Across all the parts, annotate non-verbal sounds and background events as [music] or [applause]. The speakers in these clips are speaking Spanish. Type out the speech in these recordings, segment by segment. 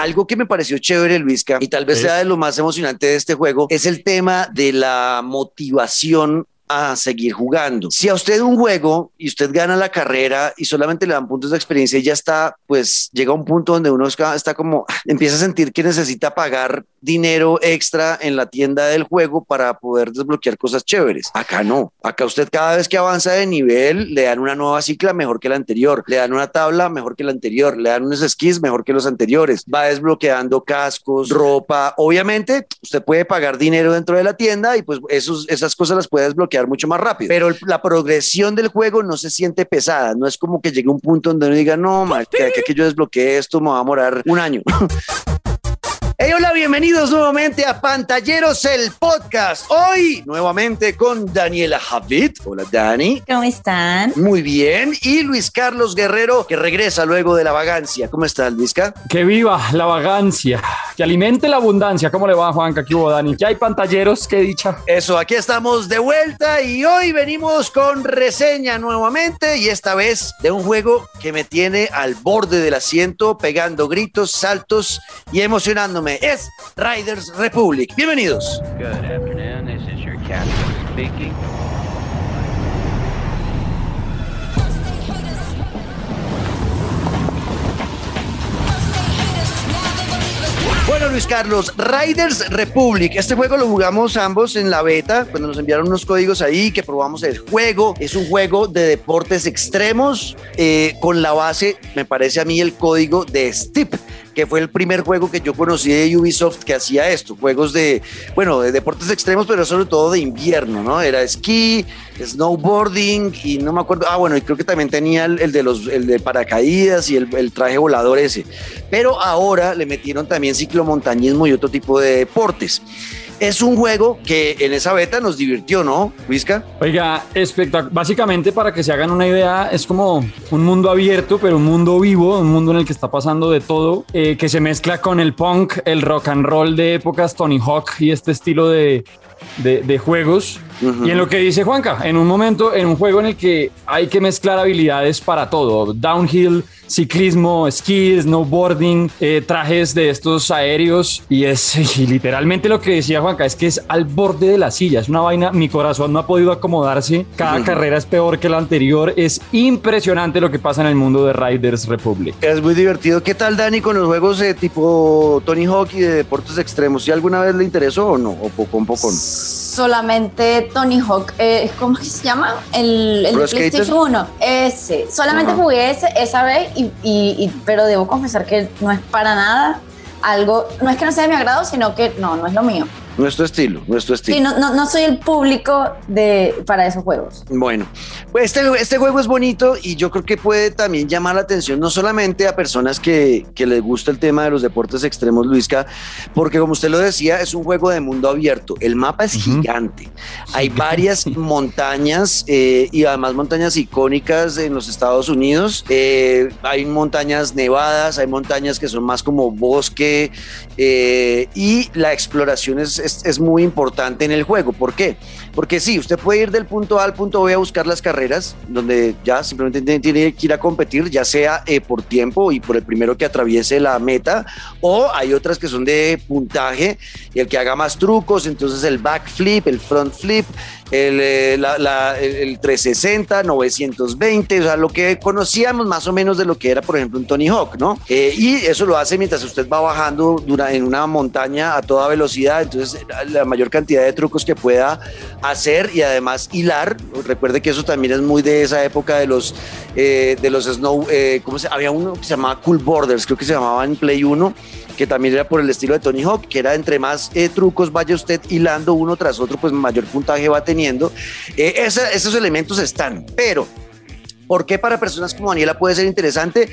algo que me pareció chévere, Luisca, y tal vez sea de lo más emocionante de este juego, es el tema de la motivación a seguir jugando. Si a usted un juego y usted gana la carrera y solamente le dan puntos de experiencia y ya está, pues llega a un punto donde uno está como, empieza a sentir que necesita pagar dinero extra en la tienda del juego para poder desbloquear cosas chéveres. Acá no. Acá usted cada vez que avanza de nivel le dan una nueva cicla mejor que la anterior, le dan una tabla mejor que la anterior, le dan unos skis mejor que los anteriores. Va desbloqueando cascos, ropa. Obviamente, usted puede pagar dinero dentro de la tienda y pues esos, esas cosas las puede desbloquear mucho más rápido. Pero la progresión del juego no se siente pesada. No es como que llegue un punto donde uno diga, no, que, que yo desbloqueé esto me va a morar un año. [laughs] Hey, hola, bienvenidos nuevamente a Pantalleros, el podcast. Hoy nuevamente con Daniela Javid. Hola, Dani. ¿Cómo están? Muy bien. Y Luis Carlos Guerrero, que regresa luego de la vagancia. ¿Cómo estás, Luisca? Que viva la vagancia, que alimente la abundancia. ¿Cómo le va, Juanca? ¿Qué hubo, Dani? ¿Qué hay pantalleros? ¿Qué dicha? Eso, aquí estamos de vuelta y hoy venimos con reseña nuevamente y esta vez de un juego que me tiene al borde del asiento, pegando gritos, saltos y emocionándome es Riders Republic. Bienvenidos. Good afternoon. This is your captain speaking. Bueno, Luis Carlos, Riders Republic. Este juego lo jugamos ambos en la beta, cuando nos enviaron unos códigos ahí que probamos el juego. Es un juego de deportes extremos eh, con la base, me parece a mí, el código de Steep que fue el primer juego que yo conocí de Ubisoft que hacía esto, juegos de, bueno, de deportes extremos, pero sobre todo de invierno, ¿no? Era esquí, snowboarding y no me acuerdo, ah, bueno, y creo que también tenía el, de los, el de paracaídas y el, el, traje volador ese. Pero ahora le metieron también ciclomontañismo y otro tipo de deportes es un juego que en esa beta nos divirtió, ¿no, Luisca? Oiga, espectacular. Básicamente, para que se hagan una idea, es como un mundo abierto, pero un mundo vivo, un mundo en el que está pasando de todo, eh, que se mezcla con el punk, el rock and roll de épocas Tony Hawk y este estilo de, de, juegos. Y en lo que dice Juanca, en un momento, en un juego en el que hay que mezclar habilidades para todo, downhill, ciclismo, esquí, snowboarding, eh, trajes de estos aéreos y es [laughs] literalmente lo que decía Juanca, es que es al borde de la silla, es una vaina, mi corazón no ha podido acomodarse, cada carrera es peor que la anterior, es impresionante lo que pasa en el mundo de Riders Republic. Es muy divertido. ¿Qué tal Dani con los juegos de tipo Tony Hawk y de deportes extremos? ¿Si alguna vez le interesó o no? ¿O poco, un poco no? Solamente Tony Hawk, eh, ¿cómo es que se llama? El, el PlayStation 1. Ese. Solamente jugué ese esa vez, y, pero debo confesar que no es para nada algo, no es que no sea de mi agrado, sino que no, no es lo mío. Nuestro estilo, nuestro estilo. Sí, no, no, no, soy el público de, para esos juegos. Bueno, pues este, este juego es bonito y yo creo que puede también llamar la atención no solamente a personas que, que les gusta el tema de los deportes extremos, Luisca, porque como usted lo decía, es un juego de mundo abierto. El mapa es gigante. Hay varias [laughs] montañas eh, y además montañas icónicas en los Estados Unidos. Eh, hay montañas nevadas, hay montañas que son más como bosque eh, y la exploración es es, muy importante en el juego. ¿Por qué? Porque sí, usted puede ir del punto A al punto B a buscar las carreras, donde ya simplemente tiene que ir a competir, ya sea eh, por tiempo y por el primero que atraviese la meta, o hay otras que son de puntaje y el que haga más trucos, entonces el backflip, el front flip, el, eh, el 360, 920, o sea, lo que conocíamos más o menos de lo que era, por ejemplo, un Tony Hawk, ¿no? Eh, y eso lo hace mientras usted va bajando en una montaña a toda velocidad, entonces la mayor cantidad de trucos que pueda hacer y además hilar. Recuerde que eso también es muy de esa época de los, eh, de los Snow, ¿cómo se Había uno que se llamaba Cool Borders, creo que se llamaba en Play 1 que también era por el estilo de Tony Hawk, que era entre más eh, trucos vaya usted hilando uno tras otro, pues mayor puntaje va teniendo. Eh, esos elementos están, pero ¿Por qué para personas como Daniela puede ser interesante?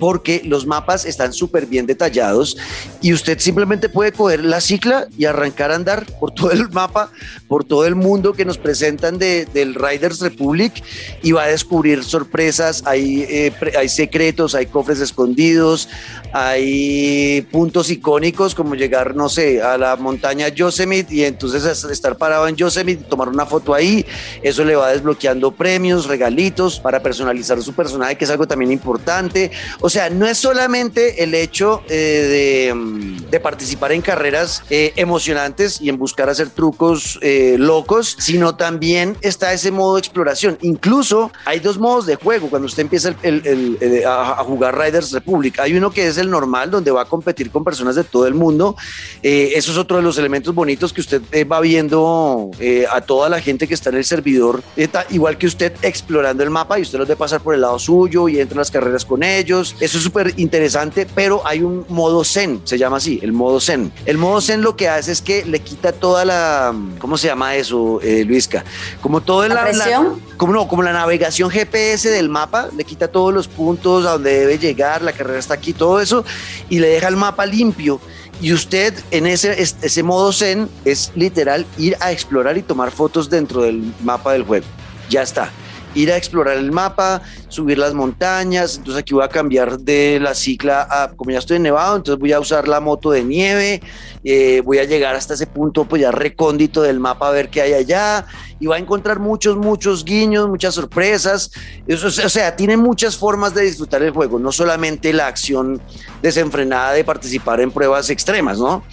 Porque los mapas están súper bien detallados y usted simplemente puede coger la cicla y arrancar a andar por todo el mapa, por todo el mundo que nos presentan de, del Riders Republic y va a descubrir sorpresas, hay, eh, hay secretos, hay cofres escondidos, hay puntos icónicos como llegar, no sé, a la montaña Yosemite y entonces estar parado en Yosemite, tomar una foto ahí, eso le va desbloqueando premios, regalitos para personas personalizar su personaje, que es algo también importante. O sea, no es solamente el hecho eh, de, de, participar en carreras eh, emocionantes y en buscar hacer trucos eh, locos, sino también está ese modo de exploración. Incluso hay dos modos de juego cuando usted empieza el, a, jugar Riders Republic. Hay uno que es el normal, donde va a competir con personas de todo el mundo. eso es otro de los elementos bonitos que usted va viendo a toda la gente que está en el servidor, igual que usted explorando el mapa y usted los ve pasar por el lado suyo y entra en las carreras con ellos. Eso es súper interesante, pero hay un modo zen, se llama así, el modo zen. El modo zen lo que hace es que le quita toda la, ¿cómo se llama eso, eh, Luisca? Como todo la, presión? como no, como la navegación GPS del mapa, le quita todos los puntos a donde debe llegar, la carrera está aquí, todo eso, y le deja el mapa limpio. Y usted en ese, ese modo zen es literal ir a explorar y tomar fotos dentro del mapa del juego. Ya está ir a explorar el mapa, subir las montañas, entonces aquí voy a cambiar de la cicla a, como ya estoy en Nevado, entonces voy a usar la moto de nieve, eh, voy a llegar hasta ese punto pues ya recóndito del mapa a ver qué hay allá y va a encontrar muchos, muchos guiños, muchas sorpresas, Eso, o sea, tiene muchas formas de disfrutar el juego, no solamente la acción desenfrenada de participar en pruebas extremas, ¿no?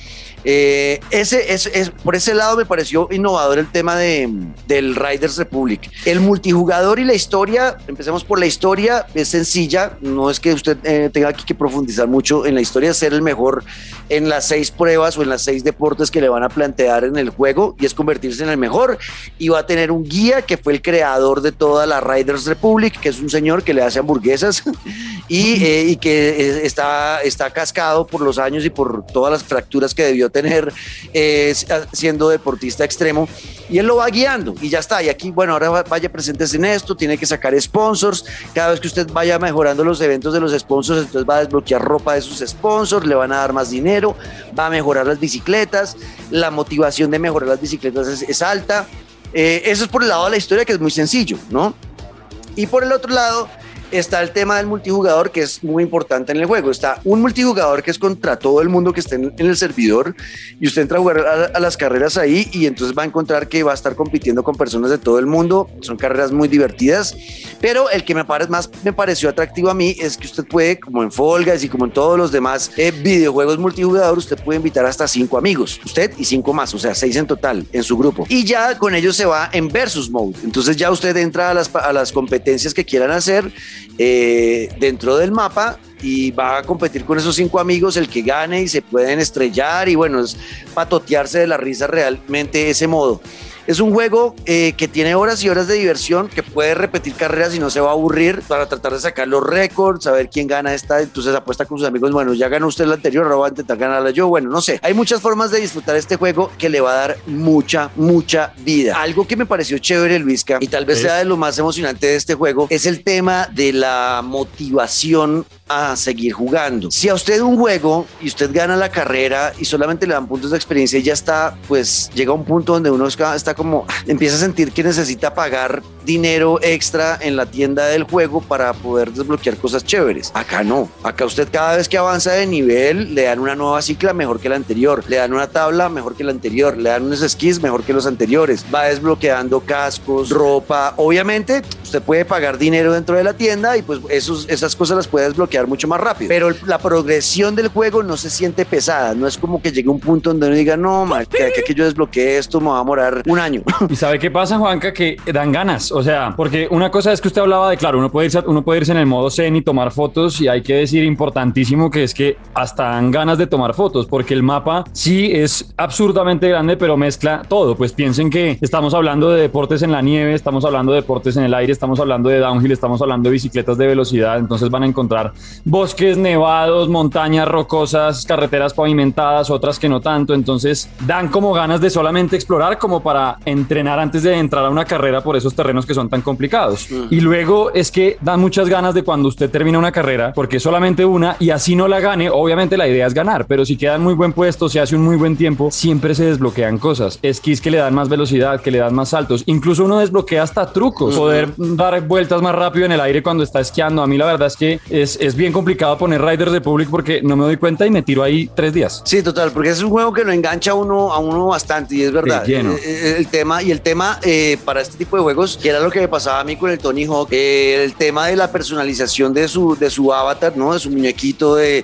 Eh, ese, es, por ese lado me pareció innovador el tema de, del Riders Republic. El multijugador y la historia, empecemos por la historia, es sencilla, no es que usted eh, tenga aquí que profundizar mucho en la historia, ser el mejor en las seis pruebas o en las seis deportes que le van a plantear en el juego y es convertirse en el mejor y va a tener un guía que fue el creador de toda la Riders Republic, que es un señor que le hace hamburguesas [laughs] y, eh, y que está, está cascado por los años y por todas las fracturas que debió tener tener eh, siendo deportista extremo y él lo va guiando y ya está. Y aquí, bueno, ahora vaya presentes en esto, tiene que sacar sponsors. Cada vez que usted vaya mejorando los eventos de los sponsors, entonces va a desbloquear ropa de sus sponsors, le van a dar más dinero, va a mejorar las bicicletas, la motivación de mejorar las bicicletas es, alta. Eh, eso es por el lado de la historia que es muy sencillo, ¿no? Y por el otro lado, está el tema del multijugador que es muy importante en el juego. Está un multijugador que es contra todo el mundo que esté en, el servidor y usted entra a jugar a, las carreras ahí y entonces va a encontrar que va a estar compitiendo con personas de todo el mundo. Son carreras muy divertidas, pero el que me parece más me pareció atractivo a mí es que usted puede, como en Folgas y como en todos los demás eh, videojuegos multijugador, usted puede invitar hasta cinco amigos, usted y cinco más, o sea, seis en total en su grupo. Y ya con ellos se va en versus mode. Entonces ya usted entra a las, a las competencias que quieran hacer eh, dentro del mapa y va a competir con esos cinco amigos, el que gane y se pueden estrellar y bueno, es patotearse de la risa realmente ese modo. Es un juego eh, que tiene horas y horas de diversión, que puede repetir carreras y no se va a aburrir para tratar de sacar los récords, saber quién gana esta. Entonces apuesta con sus amigos, bueno, ya ganó usted la anterior, ahora va a intentar ganarla yo. Bueno, no sé. Hay muchas formas de disfrutar este juego que le va a dar mucha, mucha vida. Algo que me pareció chévere, Luisca, y tal vez sea de lo más emocionante de este juego, es el tema de la motivación a seguir jugando. Si a usted un juego y usted gana la carrera y solamente le dan puntos de experiencia y ya está, pues llega a un punto donde uno está como empieza a sentir que necesita pagar dinero extra en la tienda del juego para poder desbloquear cosas chéveres. Acá no. Acá usted cada vez que avanza de nivel le dan una nueva cicla mejor que la anterior, le dan una tabla mejor que la anterior, le dan unos skis mejor que los anteriores. Va desbloqueando cascos, ropa. Obviamente usted puede pagar dinero dentro de la tienda y pues esos, esas cosas las puede desbloquear mucho más rápido. Pero la progresión del juego no se siente pesada. No es como que llegue un punto donde uno diga, no, que, que yo desbloqueé esto, me va a demorar un año. ¿Y sabe qué pasa, Juanca? Que dan ganas. O sea, porque una cosa es que usted hablaba de, claro, uno puede, irse, uno puede irse en el modo zen y tomar fotos y hay que decir importantísimo que es que hasta dan ganas de tomar fotos porque el mapa sí es absurdamente grande, pero mezcla todo. Pues piensen que estamos hablando de deportes en la nieve, estamos hablando de deportes en el aire, estamos hablando de downhill, estamos hablando de bicicletas de velocidad, entonces van a encontrar bosques nevados, montañas rocosas, carreteras pavimentadas, otras que no tanto, entonces dan como ganas de solamente explorar como para entrenar antes de entrar a una carrera por esos terrenos que son tan complicados. Y luego es que dan muchas ganas de cuando usted termina una carrera, porque es solamente una y así no la gane, obviamente la idea es ganar, pero si queda en muy buen puesto, se hace un muy buen tiempo, siempre se desbloquean cosas. Esquís que le dan más velocidad, que le dan más saltos, incluso uno desbloquea hasta trucos, poder dar vueltas más rápido en el aire cuando está esquiando. A mí la verdad es que es, es bien complicado poner Riders Republic porque no me doy cuenta y me tiro ahí tres días. Sí, total, porque es un juego que lo engancha a uno, a uno bastante y es verdad. Eh, eh, el tema y el tema eh, para este tipo de juegos que era lo que me pasaba a mí con el Tony Hawk, eh, el tema de la personalización de su, de su avatar, ¿no? De su muñequito, de,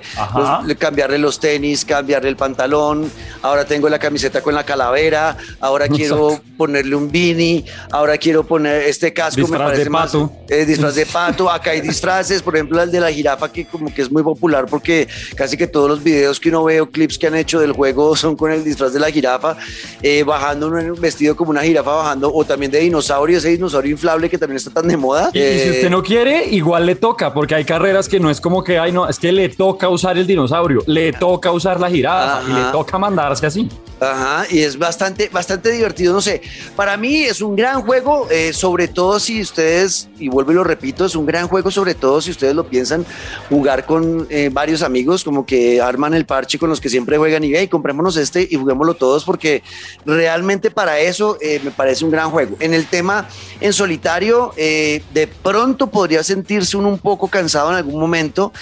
cambiarle los tenis, cambiarle el pantalón, ahora tengo la camiseta con la calavera, ahora [laughs] quiero ponerle un beanie, ahora quiero poner este casco, disfraz me parece de pato. más eh, disfraz de pato, acá hay disfraces, por ejemplo el de la jirafa que como que es muy popular porque casi que todos los videos que uno ve o clips que han hecho del juego [laughs] son con el disfraz de la jirafa, eh, bajando un vestido como una jirafa bajando, o también de dinosaurio, ese dinosaurio inflable que también está tan de moda. Y, si usted no quiere, igual le toca, porque hay carreras que no es como que, ay, no, es que le toca usar el dinosaurio, le toca usar la jirafa y le toca mandarse así. Ajá, y es bastante, bastante divertido, no sé, para mí es un gran juego, eh, sobre todo si ustedes, y vuelvo y lo repito, es un gran juego, sobre todo si ustedes lo piensan jugar con eh, varios amigos, como que arman el parche con los que siempre juegan y, hey, comprémonos este y juguémoslo todos, porque realmente para eso eh, me parece un gran juego. En el tema en solitario, de pronto podría sentirse uno un poco cansado en algún momento,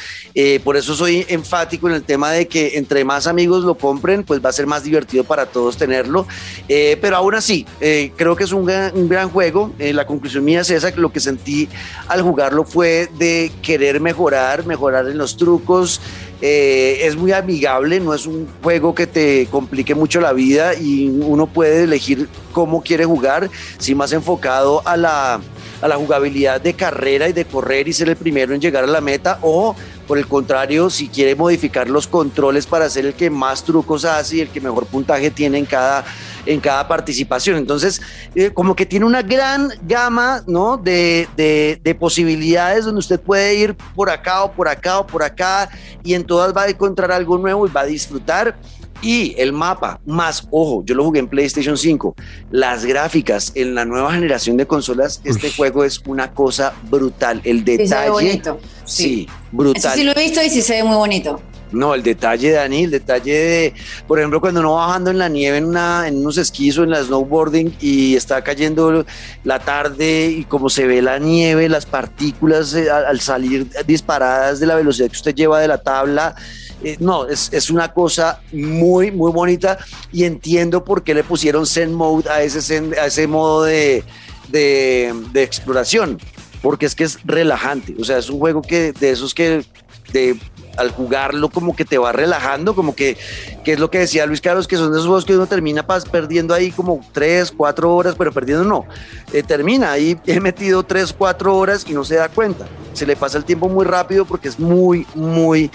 por eso soy enfático en el tema de que entre más amigos lo compren, pues va a ser más divertido para todos tenerlo. Eh, pero aún así, eh, creo que es un gran, juego. Eh, la conclusión mía es esa, que lo que sentí al jugarlo fue de querer mejorar, mejorar en los trucos. Es muy amigable, no es un juego que te complique mucho la vida y uno puede elegir cómo quiere jugar, si más enfocado a la, a la jugabilidad de carrera y de correr y ser el primero en llegar a la meta o por el contrario, si quiere modificar los controles para ser el que más trucos hace y el que mejor puntaje tiene en cada, en cada participación. Entonces, eh, como que tiene una gran gama ¿no? de, de, posibilidades donde usted puede ir por acá o por acá o por acá y en todas va a encontrar algo nuevo y va a disfrutar. Y el mapa, más, ojo, yo lo jugué en PlayStation 5, las gráficas en la nueva generación de consolas, este juego es una cosa brutal. El detalle... Sí, brutal. sí lo he visto y sí se ve muy bonito. No, el detalle, Dani, el detalle de, por ejemplo, cuando uno va bajando en la nieve en, una, en unos esquís o en la snowboarding y está cayendo la tarde y como se ve la nieve, las partículas eh, al, salir disparadas de la velocidad que usted lleva de la tabla, eh, no, es, es, una cosa muy, muy bonita y entiendo por qué le pusieron Zen Mode a ese, a ese modo de, de, exploración porque es que es relajante. O sea, es un juego que de esos que de, al jugarlo como que te va relajando, como que, que es lo que decía Luis Carlos, que son esos juegos que uno termina perdiendo ahí como tres, cuatro horas, pero perdiendo no. Eh, termina ahí, [laughs] he metido tres, cuatro horas y no se da cuenta. Se le pasa el tiempo muy rápido porque es muy, muy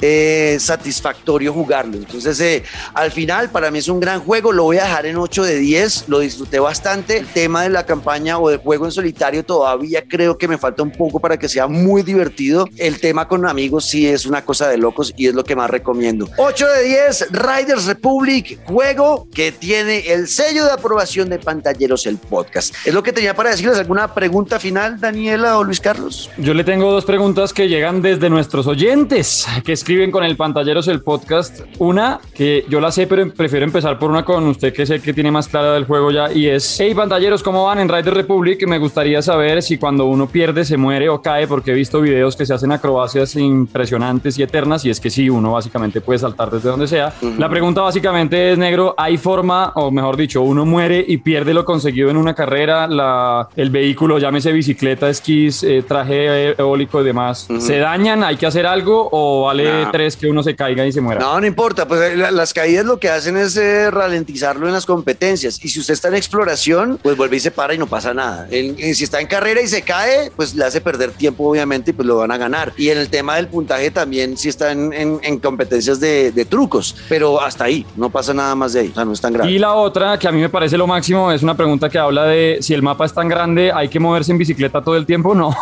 eh, satisfactorio jugarlo. Entonces, eh, al final, para mí es un gran juego. Lo voy a dejar en 8 de 10. Lo disfruté bastante. El tema de la campaña o del juego en solitario todavía creo que me falta un poco para que sea muy divertido. El tema con amigos sí es una cosa de locos y es lo que más recomiendo. 8 de 10, Riders Republic, juego que tiene el sello de aprobación de Pantalleros el podcast. Es lo que tenía para decirles. ¿Alguna pregunta final, Daniela o Luis Carlos? Yo le tengo dos preguntas que llegan desde nuestros oyentes, que escriben con el Pantalleros el podcast. Una que yo la sé, pero prefiero empezar por una con usted que sé que tiene más clara del juego ya. Y es: Hey, Pantalleros, ¿cómo van en Rider Republic? Me gustaría saber si cuando uno pierde se muere o cae, porque he visto videos que se hacen acrobacias impresionantes y eternas. Y es que sí, uno básicamente puede saltar desde donde sea. La pregunta básicamente es: Negro, ¿hay forma, o mejor dicho, uno muere y pierde lo conseguido en una carrera? La, el vehículo, llámese bicicleta, esquís, eh, traje eólico y demás, ¿se dañan? ¿Hay que hacer algo o vale? Tres que uno se caiga y se muera. No, no importa, pues eh, las caídas lo que hacen es eh, ralentizarlo en las competencias. Y si usted está en exploración, pues vuelve y se para y no pasa nada. si está en carrera y se cae, pues le hace perder tiempo, obviamente, y pues lo van a ganar. Y en el tema del puntaje también, si está en, competencias de, trucos, pero hasta ahí, no pasa nada más de ahí, o sea, no es tan grande. Y la otra, que a mí me parece lo máximo, es una pregunta que habla de si el mapa es tan grande, hay que moverse en bicicleta todo el tiempo. [laughs] No,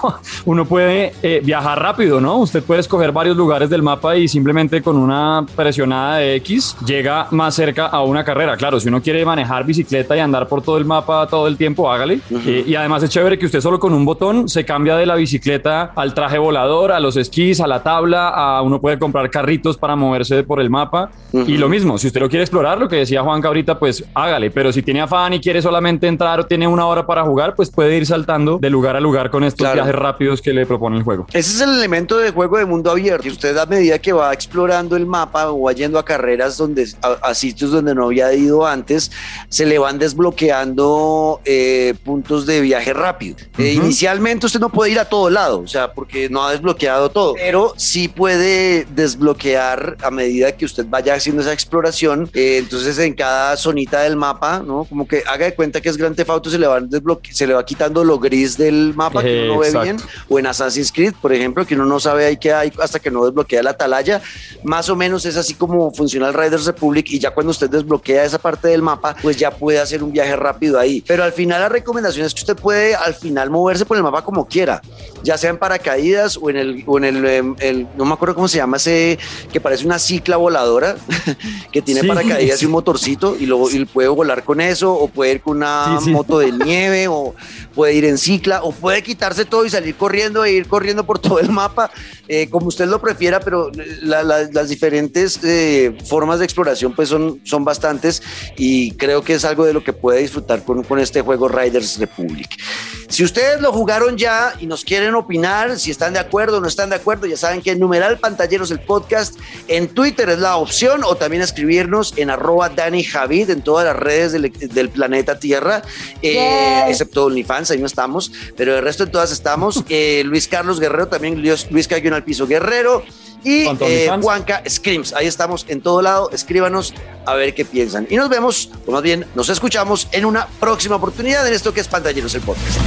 uno puede eh, viajar rápido, ¿no? Usted puede escoger varios lugares del mapa y simplemente con una presionada de X llega más cerca a una carrera. Claro, si uno quiere manejar bicicleta y andar por todo el mapa todo el tiempo, hágale. Eh, y además es chévere que usted solo con un botón se cambia de la bicicleta al traje volador, a los esquís, a la tabla, a uno puede comprar carritos para moverse por el mapa. Y lo mismo, si usted lo quiere explorar, lo que decía Juan ahorita, pues hágale. Pero si tiene afán y quiere solamente entrar o tiene una hora para jugar, pues puede ir saltando de lugar a lugar con estos viajes rápidos que le propone el juego. Ese es el elemento de juego de mundo abierto. Y usted a medida medida que va explorando el mapa o va yendo a carreras donde, a, sitios donde no había ido antes, se le van desbloqueando eh, puntos de viaje rápido. Eh, inicialmente usted no puede ir a todo lado, o sea, porque no ha desbloqueado todo, pero sí puede desbloquear a medida que usted vaya haciendo esa exploración. Eh, entonces, en cada zonita del mapa, ¿no? Como que haga de cuenta que es Grand Theft Auto, se le, van se le va quitando lo gris del mapa que uno no ve bien, o en Assassin's Creed, por ejemplo, que uno no sabe ahí qué hay hasta que no desbloquea la atalaya. Más o menos es así como funciona el Riders Republic y ya cuando usted desbloquea esa parte del mapa, pues ya puede hacer un viaje rápido ahí. Pero al final la recomendación es que usted puede al final moverse por el mapa como quiera, ya sea en paracaídas o en el, o en el, em, no me acuerdo cómo se llama ese, que parece una cicla voladora, [laughs] que tiene paracaídas y un motorcito y luego y puede volar con eso o puede ir con una moto de nieve o puede ir en cicla o puede quitarse todo y salir corriendo e ir corriendo por todo el mapa, eh, como usted lo prefiera, pero las diferentes eh, formas de exploración pues son, son bastantes y creo que es algo de lo que puede disfrutar con, con este juego Riders Republic. Si ustedes lo jugaron ya y nos quieren opinar, si están de acuerdo o no están de acuerdo, ya saben que el numeral pantalleros el podcast en Twitter es la opción o también escribirnos en arroba Dani Javid en todas las redes del, planeta Tierra, eh, excepto OnlyFans ahí no estamos, pero el resto de todas estamos. [laughs] Eh, Luis Carlos Guerrero, también Luis Cayón al piso Guerrero. Y eh, Juanca Screams, ahí estamos en todo lado, escríbanos a ver qué piensan. Y nos vemos, o más bien, nos escuchamos en una próxima oportunidad en esto que es Pantalleros el Podcast.